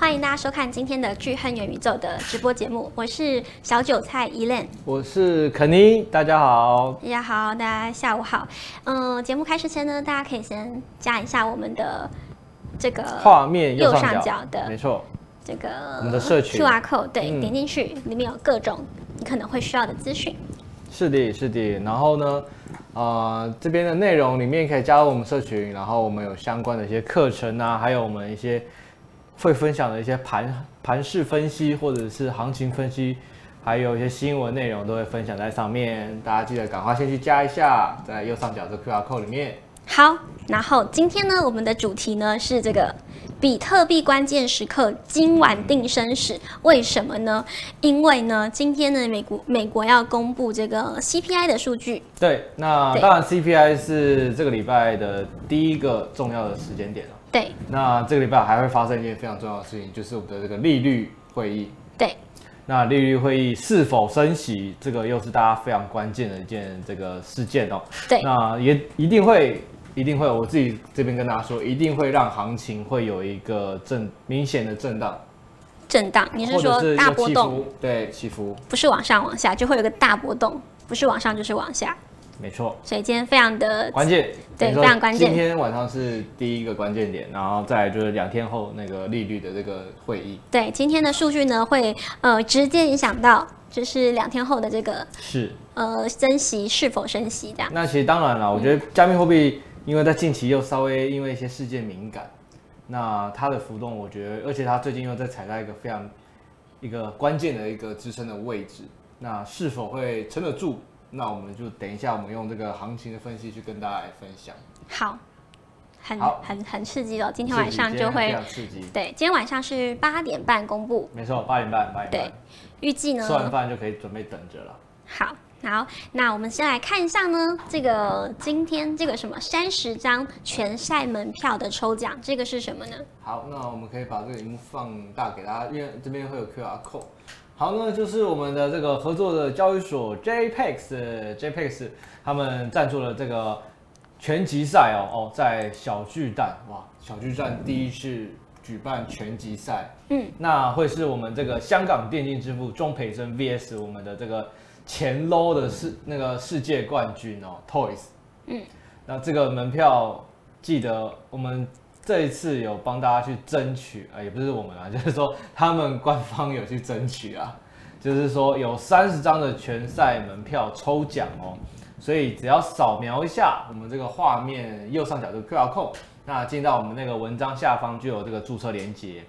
欢迎大家收看今天的巨亨元宇宙的直播节目，我是小韭菜 Elaine，我是肯尼，大家好，大家好，大家下午好。嗯，节目开始前呢，大家可以先加一下我们的这个画面右上角，的，没错，这个我们的社群 QR code，对，嗯、点进去里面有各种你可能会需要的资讯。是的，是的。然后呢，呃，这边的内容里面可以加入我们社群，然后我们有相关的一些课程啊，还有我们一些会分享的一些盘盘势分析或者是行情分析，还有一些新闻内容都会分享在上面。大家记得赶快先去加一下，在右上角这 QR code 里面。好，然后今天呢，我们的主题呢是这个比特币关键时刻，今晚定生死。为什么呢？因为呢，今天呢，美国美国要公布这个 CPI 的数据。对，那当然 CPI 是这个礼拜的第一个重要的时间点了。对，那这个礼拜还会发生一件非常重要的事情，就是我们的这个利率会议。对，那利率会议是否升息，这个又是大家非常关键的一件这个事件哦。对，那也一定会。一定会，我自己这边跟大家说，一定会让行情会有一个震明显的震荡。震荡，你是说大波动？对，起伏，不是往上往下，就会有个大波动，不是往上就是往下。没错。所以今天非常的关键，对，非常关键。今天晚上是第一个关键点，然后再来就是两天后那个利率的这个会议。对，今天的数据呢会呃直接影响到，就是两天后的这个是呃升息是否升息这样。那其实当然了，我觉得加密货币。因为在近期又稍微因为一些事件敏感，那它的浮动，我觉得，而且它最近又在踩在一个非常一个关键的一个支撑的位置，那是否会撑得住？那我们就等一下，我们用这个行情的分析去跟大家来分享。好，很好很很刺激哦！今天晚上就会非常刺激。对，今天晚上是八点半公布。没错，八点半，八点半。对，预计呢？吃完饭就可以准备等着了。好。好，那我们先来看一下呢，这个今天这个什么三十张全赛门票的抽奖，这个是什么呢？好，那我们可以把这个荧幕放大给大家，因为这边会有 QR code。好，那就是我们的这个合作的交易所 JPEX，JPEX 他们赞助了这个拳击赛哦哦，在小巨蛋哇，小巨蛋第一次举办拳击赛，嗯，那会是我们这个香港电竞之父钟培生 VS 我们的这个。前 low 的世那个世界冠军哦，Toys，嗯，那这个门票记得我们这一次有帮大家去争取啊，也不是我们啊，就是说他们官方有去争取啊，就是说有三十张的全赛门票抽奖哦，所以只要扫描一下我们这个画面右上角的 QR code，那进到我们那个文章下方就有这个注册连接，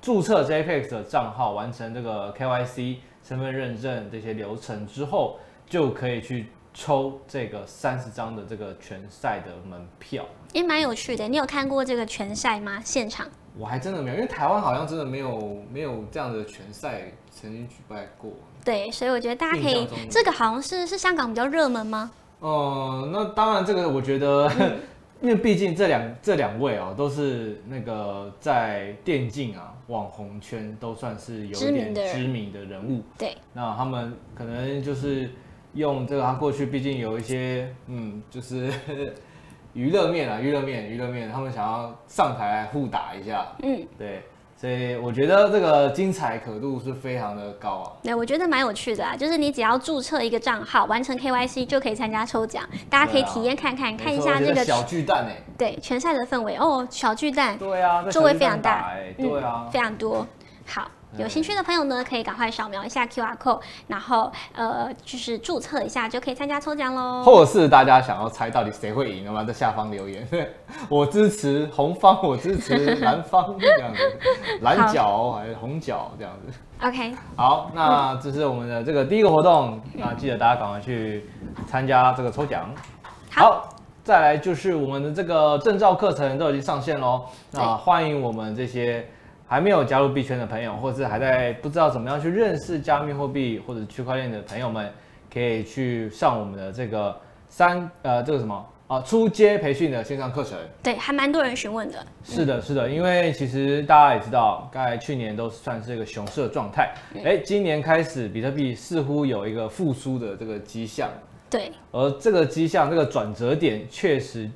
注册 JPEX 的账号，完成这个 KYC。身份认证这些流程之后，就可以去抽这个三十张的这个拳赛的门票，也蛮有趣的。你有看过这个拳赛吗？现场？我还真的没有，因为台湾好像真的没有没有这样的拳赛曾经举办过。对，所以我觉得大家可以，这个好像是是香港比较热门吗？嗯、呃，那当然，这个我觉得。嗯 因为毕竟这两这两位啊，都是那个在电竞啊网红圈都算是有点知名的人物。对，那他们可能就是用这个，他过去毕竟有一些嗯，就是 娱乐面啊，娱乐面，娱乐面，他们想要上台来互打一下。嗯，对。所以我觉得这个精彩可度是非常的高啊。对，我觉得蛮有趣的啊，就是你只要注册一个账号，完成 KYC 就可以参加抽奖。大家可以体验看看，看一下那个小巨蛋哎。对，拳赛的氛围哦，小巨蛋。对啊，座位非常大，对啊，嗯，非常多。好。有兴趣的朋友呢，可以赶快扫描一下 QR code，然后呃，就是注册一下就可以参加抽奖喽。或者是大家想要猜到底谁会赢的吗？在下方留言，我支持红方，我支持蓝方这样子，蓝角还是红角这样子。OK，好，那这是我们的这个第一个活动，那记得大家赶快去参加这个抽奖。好，再来就是我们的这个证照课程都已经上线喽，那欢迎我们这些。还没有加入币圈的朋友，或者是还在不知道怎么样去认识加密货币或者区块链的朋友们，可以去上我们的这个三呃这个什么啊初阶培训的线上课程。对，还蛮多人询问的。是的，是的，因为其实大家也知道，刚才去年都算是一个熊市的状态，哎，今年开始比特币似乎有一个复苏的这个迹象。对，而这个迹象，这个转折点，确实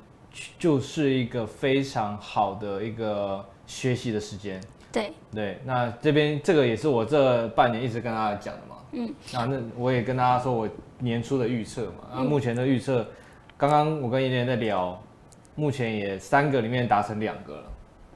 就是一个非常好的一个学习的时间。对。对，那这边这个也是我这半年一直跟大家讲的嘛。嗯，那那我也跟大家说我年初的预测嘛。那目前的预测，刚刚我跟妍妍在聊，目前也三个里面达成两个了。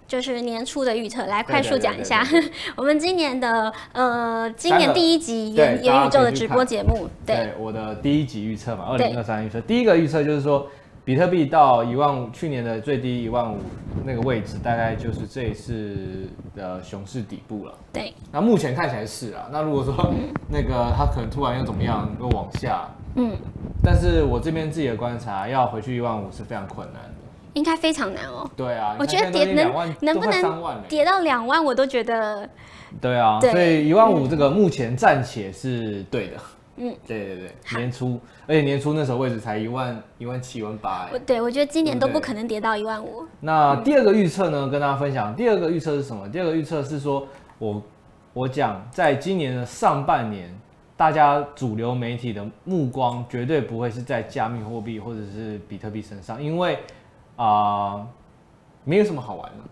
就是年初的预测，来快速讲一下。我们今年的呃，今年第一集元元宇宙的直播节目。对，对我的第一集预测嘛，二零二三预测，第一个预测就是说，比特币到一万五，去年的最低一万五那个位置，大概就是这一次的熊市底部了。对，那目前看起来是啊，那如果说、嗯、那个它可能突然又怎么样，又往下，嗯，但是我这边自己的观察，要回去一万五是非常困难的。应该非常难哦。对啊，我觉得跌能能不能跌到两万，我都觉得。对啊，所以一万五这个目前暂且是对的。嗯，对对对，年初，而且年初那时候位置才一万一万七万八。对，我觉得今年都不可能跌到一万五。那第二个预测呢，跟大家分享，第二个预测是什么？第二个预测是说，我我讲，在今年的上半年，大家主流媒体的目光绝对不会是在加密货币或者是比特币身上，因为。啊、呃，没有什么好玩的，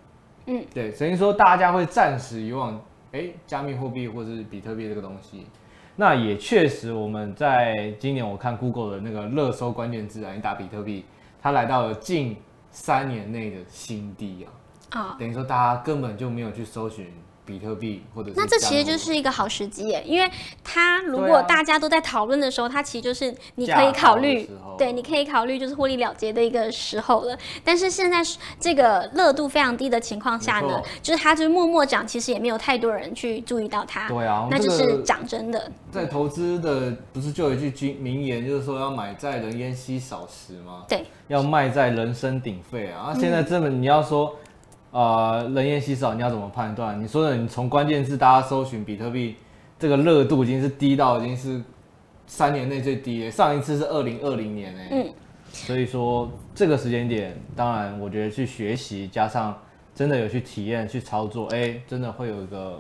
嗯，对，等于说大家会暂时遗忘，哎，加密货币或者是比特币这个东西。那也确实，我们在今年我看 Google 的那个热搜关键字啊，你打比特币，它来到了近三年内的新低啊，啊、哦，等于说大家根本就没有去搜寻。比特币或者是，那这其实就是一个好时机耶，因为它如果大家都在讨论的时候，它其实就是你可以考虑，对，你可以考虑就是获利了结的一个时候了。但是现在这个热度非常低的情况下呢，就是它就是默默涨，其实也没有太多人去注意到它。对啊，那就是涨真的。在投资的不是就有一句名言，就是说要买在人烟稀少时吗？对，要卖在人声鼎沸啊。啊，现在这么你要说。呃，人烟稀少，你要怎么判断？你说的，你从关键字大家搜寻比特币，这个热度已经是低到已经是三年内最低了，上一次是二零二零年哎。嗯。所以说这个时间点，当然我觉得去学习，加上真的有去体验、去操作，哎，真的会有一个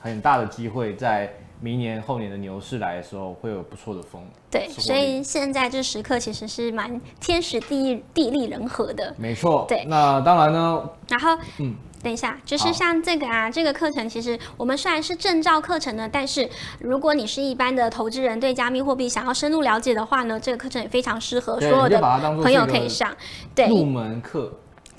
很大的机会在。明年后年的牛市来的时候，会有不错的风。对，所以现在这时刻其实是蛮天时地利地利人和的。没错。对，那当然呢。然后，嗯，等一下，就是像这个啊，这个课程其实我们虽然是证照课程呢，但是如果你是一般的投资人，对加密货币想要深入了解的话呢，这个课程也非常适合所有的朋友可以上。对，入门课。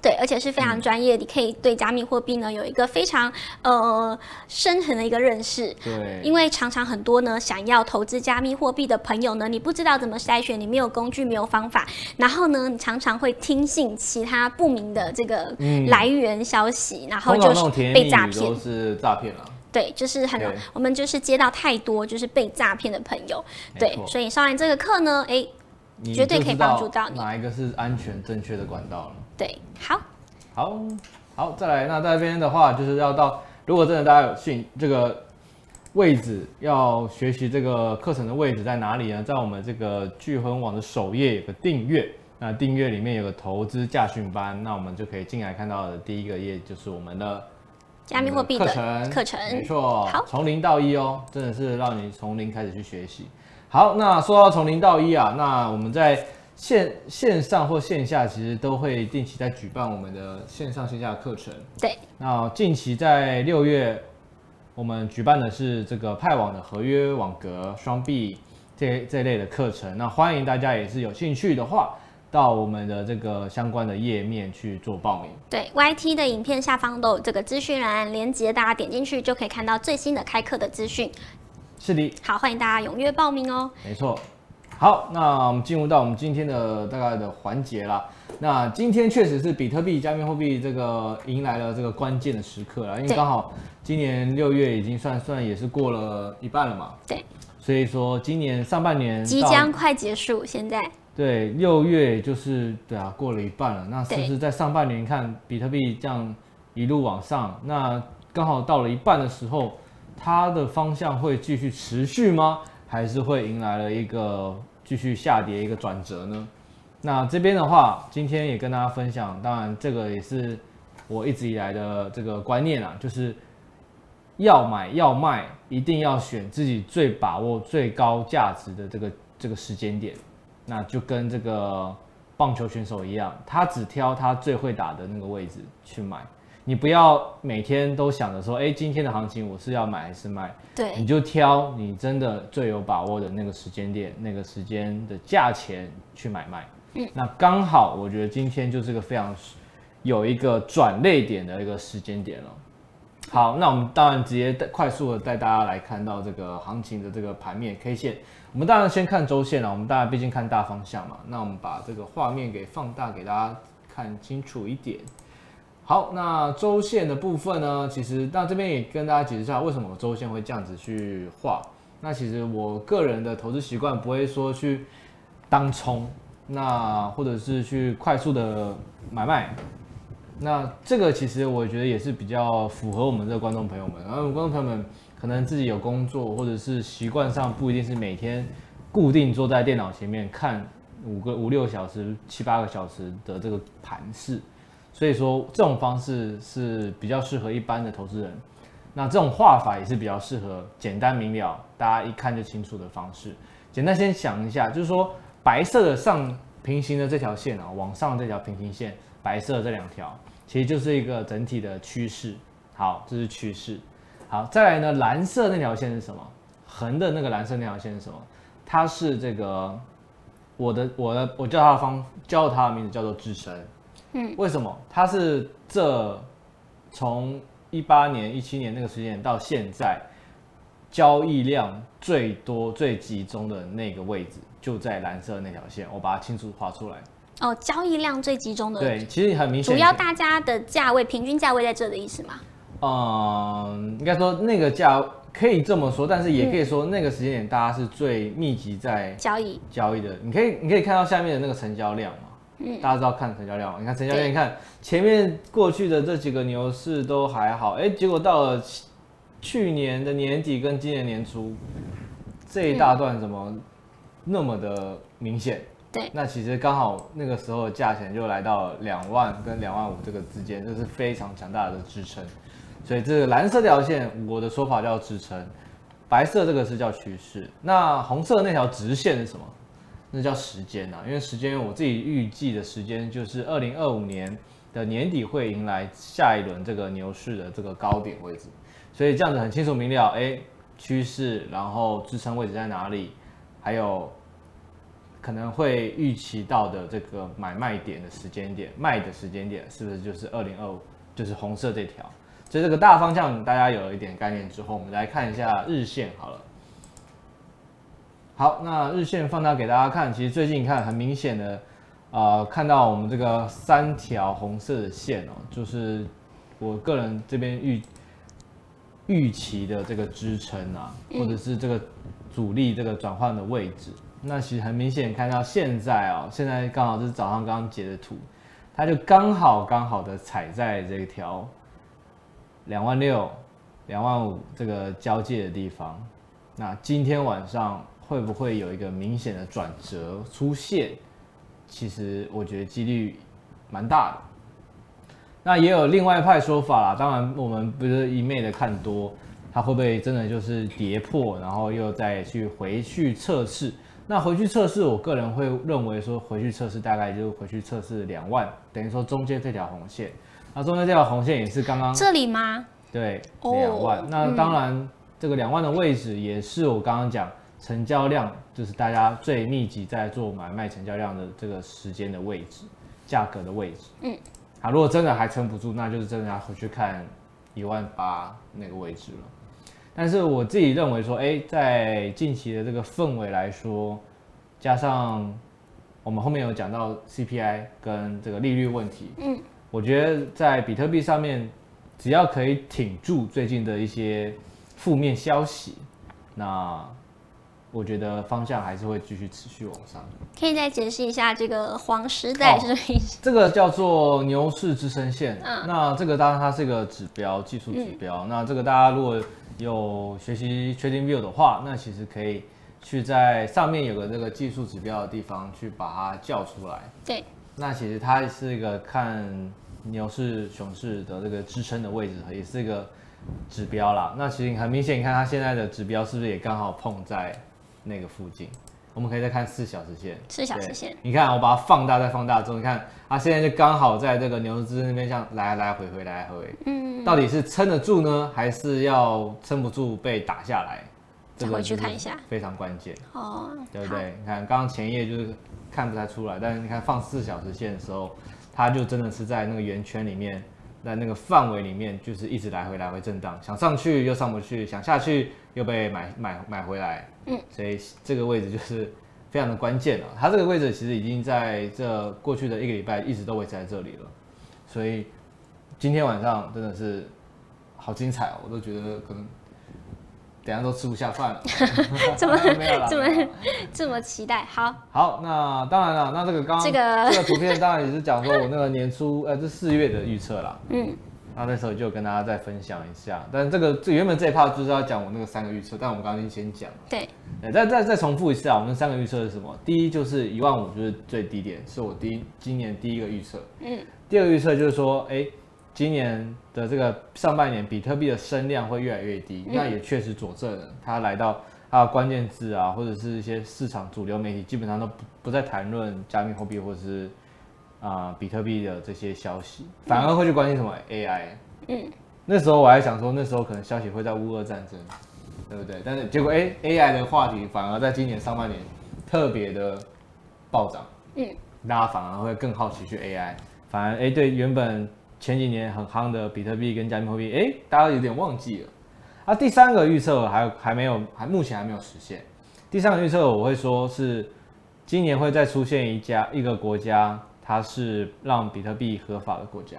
对，而且是非常专业，嗯，你可以对加密货币呢有一个非常呃深层的一个认识。对，因为常常很多呢想要投资加密货币的朋友呢，你不知道怎么筛选，你没有工具，没有方法，然后呢，你常常会听信其他不明的这个来源消息，嗯，然后就是被诈骗。都是诈骗了。对，就是很，我们就是接到太多就是被诈骗的朋友。对，所以上完这个课呢，哎，绝对可以帮助到你。哪一个是安全正确的管道了？对，好，好，好，再来。那在这边的话，就是要到，如果真的大家有兴这个位置，要学习这个课程的位置在哪里呢？在我们这个聚亨网的首页有个订阅，那订阅里面有个投资驾训班，那我们就可以进来看到的第一个页就是我们的加密货币课程，课程，没错，好，从零到一哦，真的是让你从零开始去学习。好，那说到从零到一啊，那我们在。线线上或线下其实都会定期在举办我们的线上线下的课程。对，那近期在六月，我们举办的是这个派网的合约网格双币这这类的课程。那欢迎大家也是有兴趣的话，到我们的这个相关的页面去做报名。对，YT 的影片下方都有这个资讯栏连接，大家点进去就可以看到最新的开课的资讯。是的。好，欢迎大家踊跃报名哦。没错。好，那我们进入到我们今天的大概的环节啦。那今天确实是比特币、加密货币这个迎来了这个关键的时刻了，因为刚好今年六月已经算算也是过了一半了嘛。对。所以说今年上半年即将快结束，现在。对，六月就是对啊，过了一半了。那是不是在上半年看比特币这样一路往上，那刚好到了一半的时候，它的方向会继续持续吗？还是会迎来了一个继续下跌一个转折呢？那这边的话，今天也跟大家分享，当然这个也是我一直以来的这个观念啊，就是要买要卖，一定要选自己最把握最高价值的这个这个时间点。那就跟这个棒球选手一样，他只挑他最会打的那个位置去买。你不要每天都想着说，哎，今天的行情我是要买还是卖？对，你就挑你真的最有把握的那个时间点、那个时间的价钱去买卖。嗯，那刚好我觉得今天就是个非常有一个转捩点的一个时间点了。好，那我们当然直接快速的带大家来看到这个行情的这个盘面 K 线。我们当然先看周线了，我们当然毕竟看大方向嘛。那我们把这个画面给放大，给大家看清楚一点。好，那周线的部分呢，其实那这边也跟大家解释一下，为什么我周线会这样子去画。那其实我个人的投资习惯不会说去当冲，那或者是去快速的买卖。那这个其实我觉得也是比较符合我们这观众朋友们，然后观众朋友们可能自己有工作，或者是习惯上不一定是每天固定坐在电脑前面看五个五六小时、七八个小时的这个盘势，所以说这种方式是比较适合一般的投资人。那这种画法也是比较适合简单明了，大家一看就清楚的方式。简单先想一下，就是说白色的上平行的这条线啊，往上这条平行线。白色这两条其实就是一个整体的趋势，好，这是趋势。好，再来呢，蓝色那条线是什么？横的那个蓝色那条线是什么？它是这个我的我的我叫它的方叫它的名字叫做支撑。嗯，为什么？它是这从一八年一七年那个时间点到现在交易量最多最集中的那个位置，就在蓝色那条线。我把它清楚画出来。哦，交易量最集中的对，其实很明显，主要大家的价位平均价位在这的意思吗？嗯，应该说那个价可以这么说，但是也可以说那个时间点大家是最密集在交易交易的。你可以你可以看到下面的那个成交量嘛，嗯，大家知道看成交量吗？你看成交量，你看前面过去的这几个牛市都还好，哎，结果到了去年的年底跟今年年初这一大段怎么那么的明显？对，那其实刚好那个时候的价钱就来到两万跟两万五这个之间，这是非常强大的支撑。所以这个蓝色这条线，我的说法叫支撑；白色这个是叫趋势。那红色那条直线是什么？那叫时间啊，因为时间我自己预计的时间就是二零二五年的年底会迎来下一轮这个牛市的这个高点位置。所以这样子很清楚明了，哎，趋势，然后支撑位置在哪里，还有。可能会预期到的这个买卖点的时间点，卖的时间点是不是就是二零二五，就是红色这条？所以这个大方向大家有了一点概念之后，我们来看一下日线好了。好，那日线放大给大家看，其实最近看很明显的，呃，看到我们这个三条红色的线哦，就是我个人这边预预期的这个支撑啊，或者是这个阻力这个转换的位置。那其实很明显看到现在哦，现在刚好是早上刚刚截的图，它就刚好刚好的踩在这条两万六、两万五这个交界的地方。那今天晚上会不会有一个明显的转折出现？其实我觉得几率蛮大的。那也有另外一派说法啦，当然我们不是一昧的看多，它会不会真的就是跌破，然后又再去回去测试？那回去测试，我个人会认为说，回去测试大概就回去测试两万，等于说中间这条红线，那中间这条红线也是刚刚这里吗？对，两万。Oh, 那当然，嗯、这个两万的位置也是我刚刚讲成交量，就是大家最密集在做买卖成交量的这个时间的位置，价格的位置。嗯，好，如果真的还撑不住，那就是真的要回去看一万八那个位置了。但是我自己认为说，哎，在近期的这个氛围来说，加上我们后面有讲到 CPI 跟这个利率问题，嗯，我觉得在比特币上面，只要可以挺住最近的一些负面消息，那我觉得方向还是会继续持续往上。可以再解释一下这个黄时代是什么意思？这个叫做牛市支撑线。嗯，那这个当然它是一个指标，技术指标。嗯，那这个大家如果有学习 TradingView 的话，那其实可以去在上面有个这个技术指标的地方去把它叫出来。对，那其实它是一个看牛市、熊市的这个支撑的位置，也是一个指标啦。那其实很明显，你看它现在的指标是不是也刚好碰在那个附近？我们可以再看四小时线。四小时线，你看我把它放大再放大之后，你看它现在就刚好在这个牛市那边，像来来回回来来回回，嗯，到底是撑得住呢，还是要撑不住被打下来？再回去看一下，非常关键哦，对不对？你看刚刚前一页就是看不太出来，但是你看放四小时线的时候，它就真的是在那个圆圈里面，在那个范围里面，就是一直来回来回震荡，想上去又上不去，想下去又被买买买回来，嗯，所以这个位置就是非常的关键了。它这个位置其实已经在这过去的一个礼拜一直都维持在这里了，所以今天晚上真的是好精彩哦，我都觉得可能。等下都吃不下饭了，怎么 怎么这么期待？好，好，那当然了，那这个刚刚这个 这个图片当然也是讲说我那个年初呃这四月的预测啦，嗯，那那时候就跟大家再分享一下，但这个这原本这一 part 就是要讲我那个三个预测，但我们刚刚先讲，对，再再再重复一次啊，我们三个预测是什么？第一就是一万五就是最低点，是我第一今年第一个预测，嗯，第二个预测就是说，哎。今年的这个上半年，比特币的声量会越来越低，那也确实佐证了它来到它的关键字啊，或者是一些市场主流媒体基本上都不不再谈论加密货币或者是啊、呃、比特币的这些消息，反而会去关心什么 AI。嗯，那时候我还想说，那时候可能消息会在乌俄战争，对不对？但是结果哎，AI 的话题反而在今年上半年特别的暴涨。嗯，大家反而会更好奇去 AI，反而哎对原本。前几年很夯的比特币跟加密货币，哎，大家有点忘记了。啊，第三个预测还还没有，还目前还没有实现。第三个预测我会说是今年会再出现一家一个国家，它是让比特币合法的国家。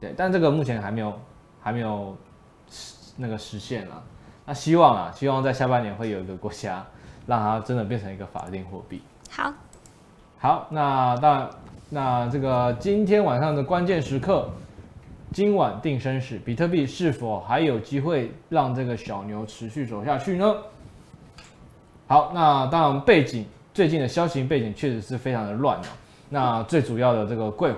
对，但这个目前还没有还没有那个实现了。那希望啊，希望在下半年会有一个国家让它真的变成一个法定货币。好，好，那当然，那这个今天晚上的关键时刻。今晚定生死，比特币是否还有机会让这个小牛持续走下去呢？好，那当然背景最近的消息背景确实是非常的乱啊。那最主要的这个贵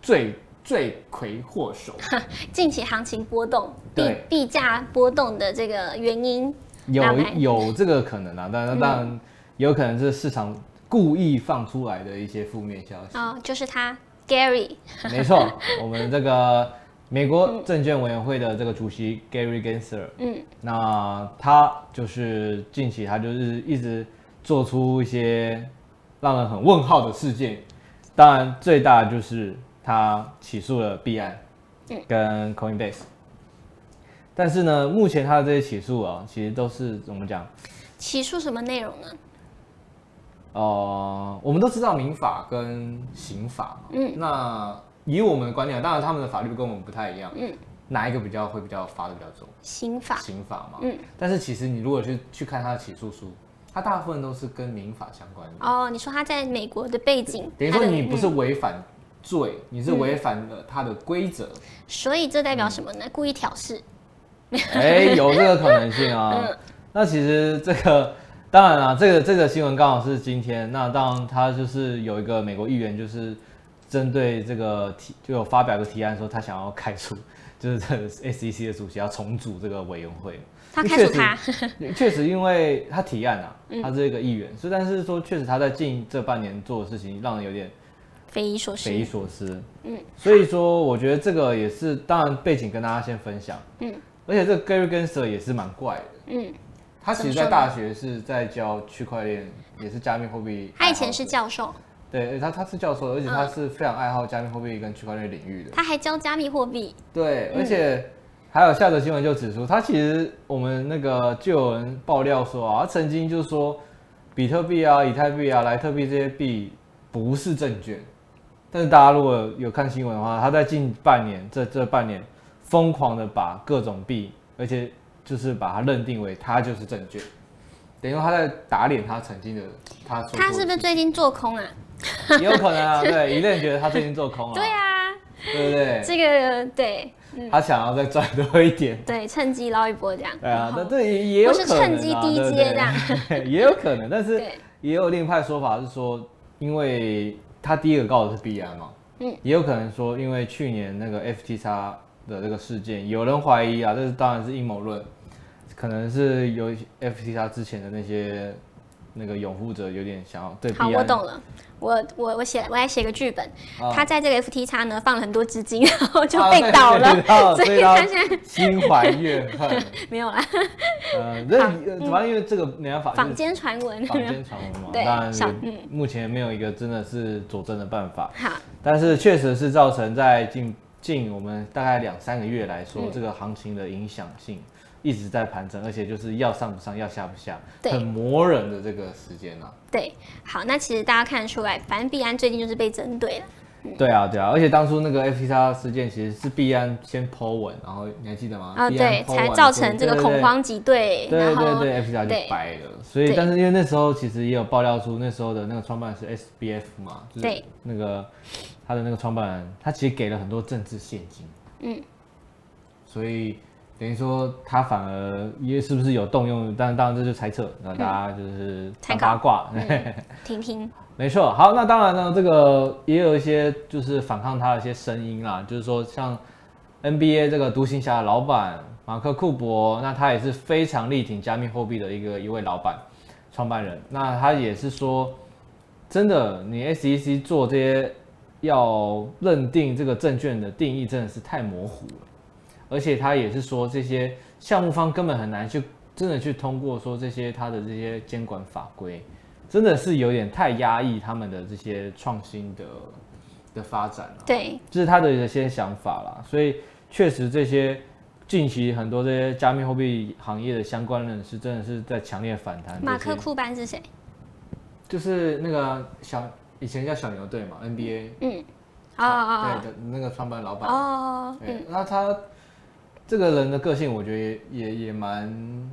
罪罪魁祸首，近期行情波动，币币价波动的这个原因有 有这个可能啊，但当然有可能是市场故意放出来的一些负面消息哦，就是他 Gary，没错，我们这个。美国证券委员会的这个主席 Gary Gensler，嗯，那他就是近期他就是一直做出一些让人很问号的事件，当然最大的就是他起诉了币安，跟 Coinbase，但是呢，目前他的这些起诉啊，其实都是怎么讲？起诉什么内容呢？呃，我们都知道民法跟刑法嘛，嗯，那。以我们的观念，当然他们的法律跟我们不太一样。嗯，哪一个比较会比较罚的比较重？刑法。刑法嘛。嗯。但是其实你如果去去看他的起诉书，他大部分都是跟民法相关的。哦，你说他在美国的背景，等于说你不是违反罪，嗯、你是违反了他的规则。所以这代表什么呢？嗯、故意挑事。哎、欸，有这个可能性啊。嗯、那其实这个当然了，这个这个新闻刚好是今天。那当然，他就是有一个美国议员就是。针对这个提就有发表个提案说他想要开除，就是这 SEC 的主席要重组这个委员会。他开除他，确实因为他提案啊，他是一个议员，所以但是说确实他在近这半年做的事情让人有点匪夷所思。匪夷所思。嗯，所以说我觉得这个也是当然背景跟大家先分享。嗯，而且这个 Gary Gensler 也是蛮怪的。嗯，他其实在大学是在教区块链，也是加密货币。他以前是教授。对，他他是教授，而且他是非常爱好加密货币跟区块链领域的。他还教加密货币。对，而且还有下则新闻就指出，他其实我们那个就有人爆料说啊，他曾经就是说比特币啊、以太币啊、莱特币这些币不是证券。但是大家如果有看新闻的话，他在近半年这这半年疯狂的把各种币，而且就是把它认定为它就是证券，等于说他在打脸他曾经的他说。他是不是最近做空啊？也有可能啊，对，一定觉得他最近做空了，对啊，对不对？这个对，嗯、他想要再赚多一点，对，趁机捞一波这样。对啊，那这也也有可能、啊，是趁机低接这样，也有可能，但是也有另一派说法是说，因为他第一个告的是 B 安嘛，嗯，也有可能说，因为去年那个 FTX 的这个事件，有人怀疑啊，这是当然是阴谋论，可能是有 FTX 之前的那些。那个拥护者有点想要对。好，我懂了。我我我写我来写个剧本，哦、他在这个 FTX 呢放了很多资金，然后就被倒了，啊、所以他现在心怀怨恨。没有啦。呃，那主要因为这个没办法。坊间传闻。坊间传闻嘛。对。当然，目前没有一个真的是佐证的办法。好。但是确实是造成在近近我们大概两三个月来说，嗯、这个行情的影响性。一直在盘整，而且就是要上不上，要下不下，很磨人的这个时间啊。对，好，那其实大家看得出来，反正币安最近就是被针对了。嗯、对啊，对啊，而且当初那个 FTX 事件其实是币安先 po 文，然后你还记得吗？啊，对，才造成这个恐慌挤兑。对对对对，FTX 就白了。所以，但是因为那时候其实也有爆料出，那时候的那个创办人是 SBF 嘛，就是那个他的那个创办人，他其实给了很多政治现金。嗯，所以。等于说他反而也是不是有动用？但当然这就猜测，那大家就是看八卦，听听。没错，好，那当然呢，这个也有一些就是反抗他的一些声音啦，就是说像 NBA 这个独行侠的老板马克库伯，那他也是非常力挺加密货币的一个一位老板创办人，那他也是说，真的，你 SEC 做这些要认定这个证券的定义真的是太模糊了。而且他也是说，这些项目方根本很难去真的去通过说这些他的这些监管法规，真的是有点太压抑他们的这些创新的的发展了。对，这是他的一些想法啦。所以确实这些近期很多这些加密货币行业的相关人士真的是在强烈反弹。马克库班是谁？就是那个小以前叫小牛队嘛，NBA。嗯。啊啊啊！对的，那个创办老板。哦。嗯。那他。这个人的个性，我觉得也也蛮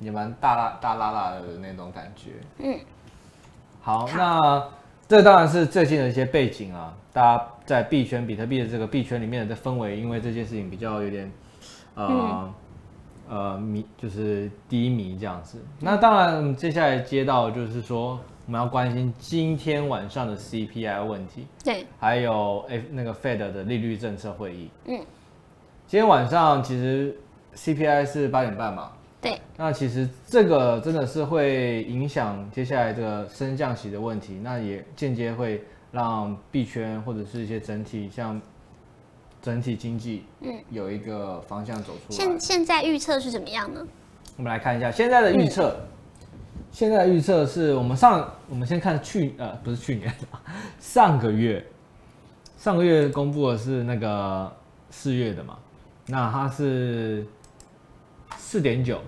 也蛮大大大拉拉的那种感觉。嗯，好，好，那这当然是最近的一些背景啊。大家在币圈、比特币的这个币圈里面的氛围，因为这件事情比较有点呃、嗯、呃迷，就是低迷这样子。那当然，接下来接到就是说，我们要关心今天晚上的 CPI 问题，对，还有 F 那个 Fed 的利率政策会议，嗯。今天晚上其实 CPI 是八点半嘛，对。那其实这个真的是会影响接下来这个升降息的问题，那也间接会让币圈或者是一些整体像整体经济，嗯，有一个方向走出来。现现在预测是怎么样呢？我们来看一下现在的预测。嗯、现在的预测是我们上，我们先看去呃不是去年，上个月，上个月公布的是那个四月的嘛。那它是四点九，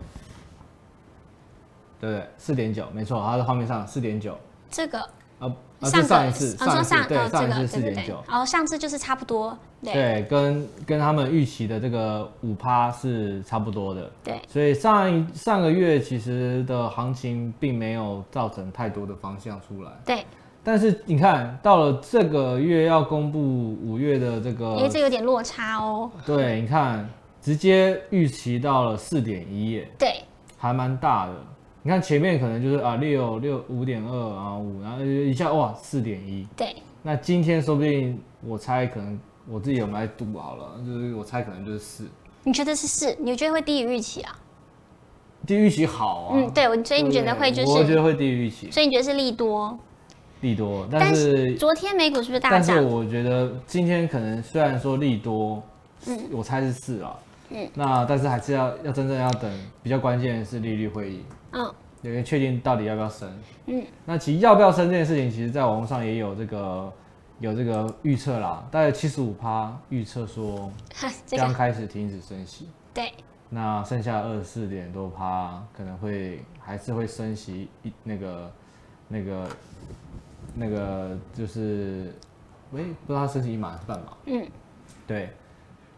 对不对？四点九，没错，它的画面上四点九。这个呃，上上一次，上一次对，上一次四点九。哦，上次就是差不多。对，跟跟他们预期的这个五趴是差不多的。对，所以上一上个月其实的行情并没有造成太多的方向出来。对。但是你看到了这个月要公布五月的这个，哎，这有点落差哦。对，你看，直接预期到了四点一耶，对，还蛮大的。你看前面可能就是啊六六五点二啊五，然后一下哇四点一，对。那今天说不定我猜可能我自己有没有来赌好了，就是我猜可能就是四。你觉得是四？你觉得会低于预期啊？低于预期好啊。嗯，对，我所以你觉得会就是？我觉得会低于预期。所以你觉得是利多？利多，但是，昨天美股是不是大涨？但是我觉得今天可能虽然说利多，嗯，我猜是四啊，嗯，那但是还是要要真正要等比较关键的是利率会议，嗯，因为确定到底要不要升，嗯，那其实要不要升这件事情，其实在网络上也有这个有这个预测啦，大概七十五趴预测说将开始停止升息，对，那剩下二十四点多趴可能会还是会升息一那个那个。那个就是，喂，不知道他升息一码还是半码？嗯，对，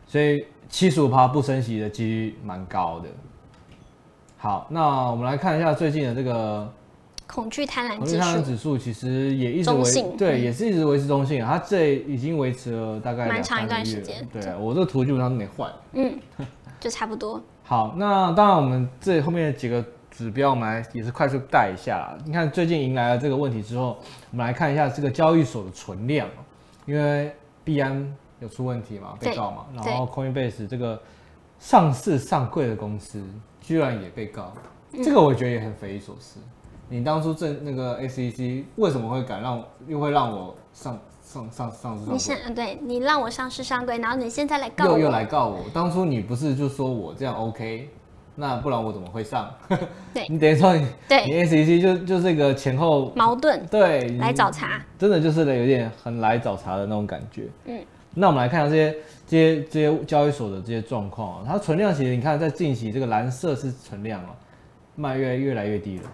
所以七十五趴不升息的几率蛮高的。好，那我们来看一下最近的这个恐惧贪婪恐惧贪婪指数，其实也一直维性对，也是一直维持中性。它这已经维持了大概蛮长一段时间。对，我这个图基本上都没换。嗯，就差不多。好，那当然我们这后面的几个。指标我们来也是快速带一下，你看最近迎来了这个问题之后，我们来看一下这个交易所的存量，因为币安有出问题嘛，被告嘛，然后 Coinbase 这个上市上柜的公司居然也被告，这个我觉得也很匪夷所思。你当初证那个 SEC 为什么会敢让又会让我上上上上市上？你现对你让我上市上柜，然后你现在来告我，又又来告我。当初你不是就说我这样 OK？那不然我怎么会上？对，你等于说你对你 SEC 就就是一个前后矛盾，对，来找茬，真的就是有点很来找茬的那种感觉。嗯，那我们来看一下这些这些这些交易所的这些状况啊，它存量其实你看在近期这个蓝色是存量啊，卖越越来越低了。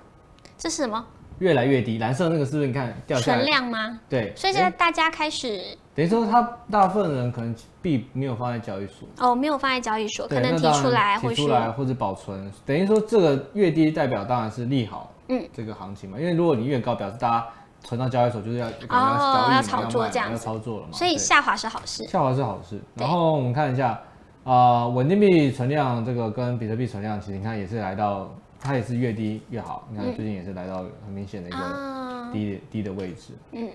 这是什么？越来越低，蓝色那个是不是你看掉下来？存量吗？对，所以现在大家开始。等于说，他大部分人可能币没有放在交易所哦，没有放在交易所，可能提出来，提出来或者保存。等于说，这个越低代表当然是利好，嗯，这个行情嘛。因为如果你越高，表示大家存到交易所就是要哦要炒作这样要操作了嘛。所以下滑是好事，下滑是好事。然后我们看一下啊，稳定币存量这个跟比特币存量，其实你看也是来到，它也是越低越好。你看最近也是来到很明显的一个低低的位置，嗯。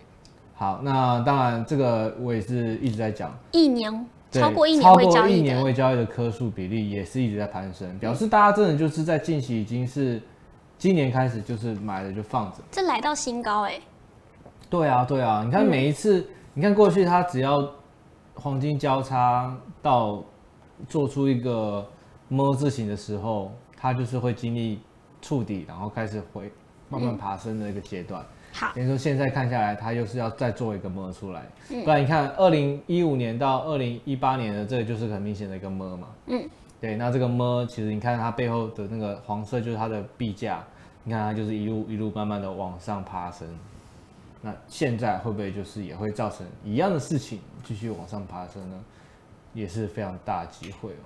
好，那当然，这个我也是一直在讲，一年超过一年超过一年未交易的科数比例也是一直在攀升，表示大家真的就是在近期已经是今年开始就是买了就放着，这来到新高哎，对啊对啊，你看每一次，你看过去它只要黄金交叉到做出一个摸字形的时候，它就是会经历触底然后开始回慢慢爬升的一个阶段。好。等于说现在看下来它又是要再做一个摸出来。不然你看二零一五年到二零一八年的这个就是很明显的一个摸嘛。嗯。对那这个摸其实你看它背后的那个黄色就是它的壁架你看它就是一路一路慢慢的往上爬升。那现在会不会就是也会造成一样的事情继续往上爬升呢？也是非常大机会哦。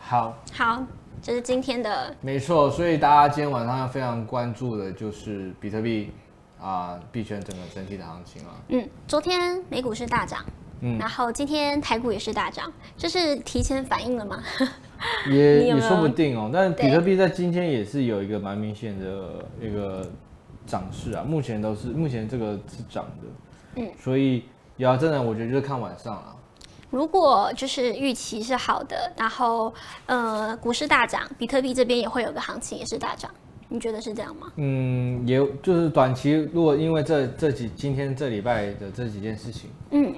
好，好，这是今天的，没错，所以大家今天晚上要非常关注的就是比特币。啊，币圈整个整体的行情啊，嗯，昨天美股是大涨，嗯，然后今天台股也是大涨，这是提前反应了吗？也 也说不定哦。但比特币在今天也是有一个蛮明显的一个涨势啊，目前都是目前这个是涨的，嗯，所以要真的我觉得就是看晚上啊。如果就是预期是好的，然后呃股市大涨，比特币这边也会有个行情也是大涨。你觉得是这样吗？嗯，也就是短期，如果因为这这几今天这礼拜的这几件事情，嗯，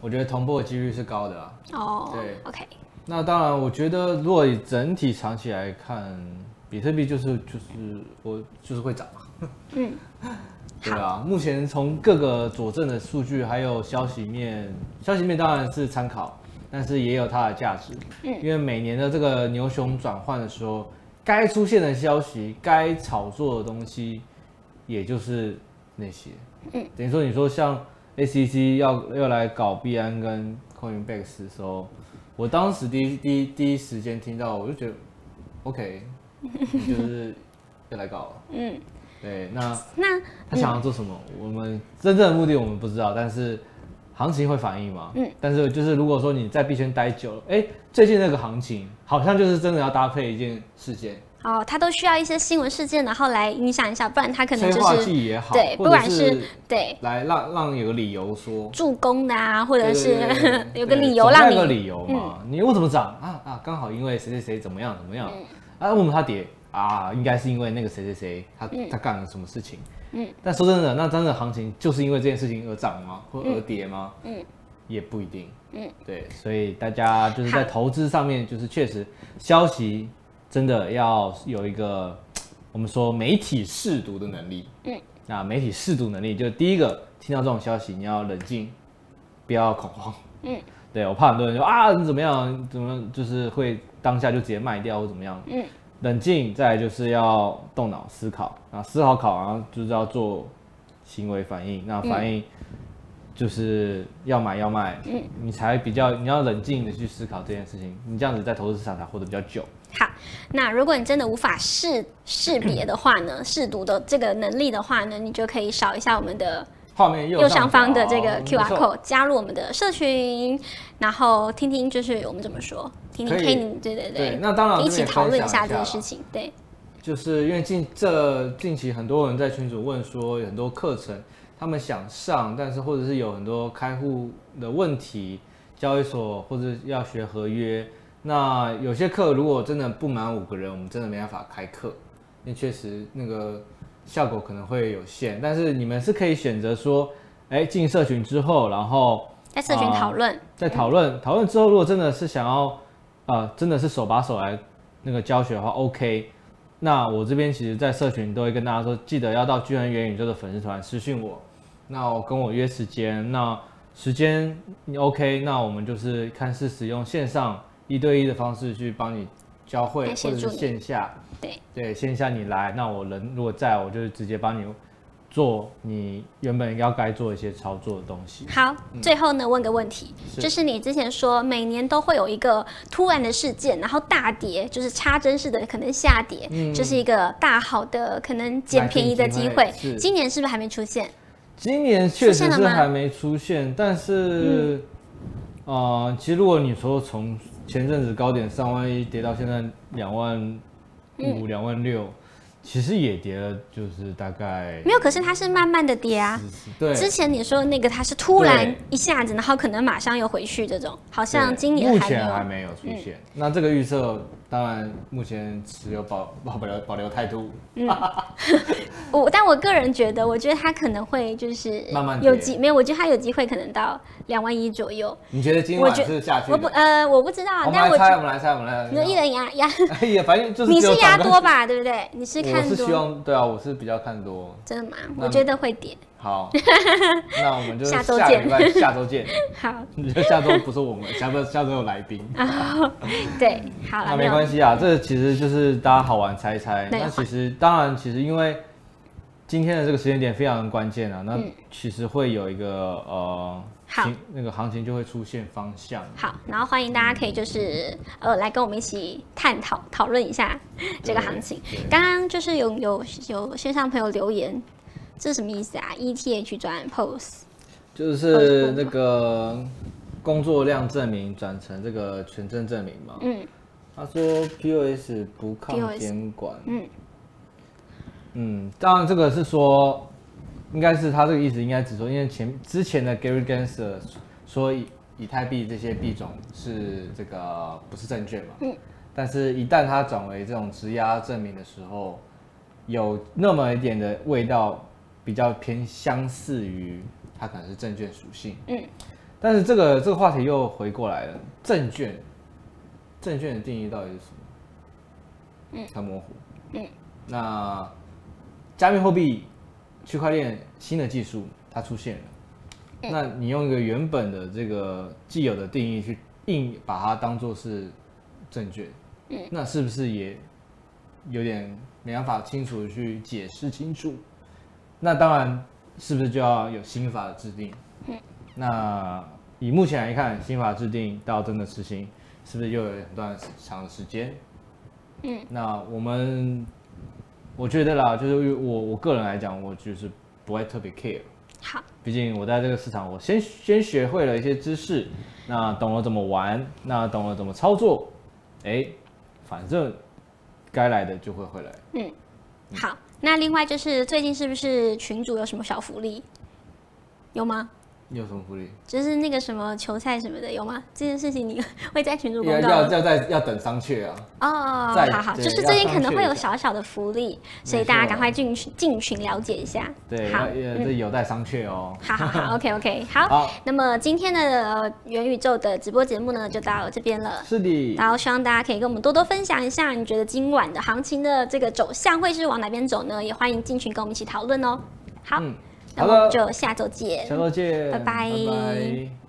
我觉得同步的几率是高的啊。哦，对，OK。那当然，我觉得如果以整体长期来看，比特币就是就是我就是会涨嘛。嗯，对啊。目前从各个佐证的数据还有消息面，消息面当然是参考，但是也有它的价值。嗯，因为每年的这个牛熊转换的时候。该出现的消息，该炒作的东西，也就是那些。嗯，等于说，你说像 ACC 要要来搞币安跟 Coinbase 的时候，我当时第一第一第一时间听到，我就觉得，OK，就是要来搞了。嗯，对，那那他想要做什么？嗯、我们真正的目的我们不知道，但是行情会反应嘛。嗯，但是就是如果说你在币圈待久了，哎、欸。最近那个行情好像就是真的要搭配一件事件哦，它都需要一些新闻事件，然后来影响一下，不然它可能就是催化剂也好，对，不管是对来让让有个理由说助攻的啊，或者是 有个理由让你有个理由嘛，嗯、你为什么涨啊啊？刚好因为谁谁谁怎么样怎么样、嗯、啊？为什么它跌啊？应该是因为那个谁谁谁他、嗯、他干了什么事情？嗯，但说真的，那真的行情就是因为这件事情而涨吗？或而跌吗？嗯。嗯也不一定，嗯，对，所以大家就是在投资上面，就是确实消息真的要有一个 我们说媒体试读的能力，嗯，那媒体试读能力就第一个听到这种消息，你要冷静，不要恐慌，嗯，对，我怕很多人说啊你怎么样，怎么就是会当下就直接卖掉或怎么样，嗯，冷静，再来就是要动脑思考，啊，思考考，然后就是要做行为反应，那反应。就是要买要卖，嗯，你才比较你要冷静的去思考这件事情，你这样子在投资市场才活得比较久。好，那如果你真的无法识识别的话呢，试读的这个能力的话呢，你就可以扫一下我们的画面右上方。的这个 QR code，加入我们的社群，然后听听就是我们怎么说，听听 Kenny，对对对，那当然一起讨论一下这件事情，对，就是因为近这近期很多人在群组问说有很多课程。他们想上，但是或者是有很多开户的问题，交易所或者要学合约。那有些课如果真的不满五个人，我们真的没办法开课，因为确实那个效果可能会有限。但是你们是可以选择说，哎，进社群之后，然后在社群讨论，在讨论讨论之后，如果真的是想要，呃，真的是手把手来那个教学的话，OK。那我这边其实，在社群都会跟大家说，记得要到巨人元宇宙的粉丝团私信我，那我跟我约时间，那时间你 OK，那我们就是看是使用线上一对一的方式去帮你教会，或者是线下，对对，线下你来，那我人如果在，我就直接帮你。做你原本要该做一些操作的东西。好，嗯、最后呢，问个问题，是就是你之前说每年都会有一个突然的事件，然后大跌，就是插针式的可能下跌，嗯、就是一个大好的可能捡便宜的机会。今年是不是还没出现？今年确实是还没出现，但是，嗯、呃，其实如果你说从前阵子高点三万一跌到现在两万五、两万六。其实也跌了，就是大概没有，可是它是慢慢的跌啊。对，之前你说的那个它是突然一下子，然后可能马上又回去这种，好像今年目前还没有出现。嗯、那这个预测当然目前持有保保留保留态度。嗯，我但我个人觉得，我觉得它可能会就是慢慢有机没有，我觉得它有机会可能到两万一左右。你觉得今晚是下去？我不呃我不知道，但我猜我们来猜我们来，你说一人压压，哎呀，反正就是你是压多吧，对不对？你是看。我是希望，对啊，我是比较看多。真的吗？我觉得会跌。好，那我们就下周见。下周见。好，下周不是我们，下周下周有来宾。对，好了。那没关系啊，这其实就是大家好玩猜一猜。那其实当然，其实因为今天的这个时间点非常关键啊，那其实会有一个呃。好，那个行情就会出现方向。好，然后欢迎大家可以就是呃来跟我们一起探讨讨论一下这个行情。刚刚就是有有有线上朋友留言，这是什么意思啊？ETH 转 POS，就是那个工作量证明转成这个权证证明嘛。嗯。他说 POS 不抗监管。嗯。嗯，当然这个是说。应该是他这个意思，应该只说，因为前之前的 Gary Gensler 说以以太币这些币种是这个不是证券嘛，嗯，但是一旦它转为这种质押证明的时候，有那么一点的味道，比较偏相似于它可能是证券属性，嗯，但是这个这个话题又回过来了，证券，证券的定义到底是什么？嗯，很模糊，嗯，那加密货币。区块链新的技术它出现了，那你用一个原本的这个既有的定义去硬把它当做是证券，那是不是也有点没办法清楚的去解释清楚？那当然是不是就要有新法的制定？那以目前来看，新法制定到真的实行，是不是又有很段长的时间？嗯，那我们。我觉得啦，就是我我个人来讲，我就是不会特别 care。好，毕竟我在这个市场，我先先学会了一些知识，那懂了怎么玩，那懂了怎么操作，哎，反正该来的就会回来。嗯，好，那另外就是最近是不是群主有什么小福利？有吗？你有什么福利？就是那个什么球赛什么的，有吗？这件事情你会在群主公告？要要在要等商榷啊！哦，好好，就是最近可能会有小小的福利，所以大家赶快进群进群了解一下。对，好，这有待商榷哦。好好好，OK OK，好。那么今天的元宇宙的直播节目呢，就到这边了。是的。然后希望大家可以跟我们多多分享一下，你觉得今晚的行情的这个走向会是往哪边走呢？也欢迎进群跟我们一起讨论哦。好。那我们就下周见，下周见，拜拜。拜拜。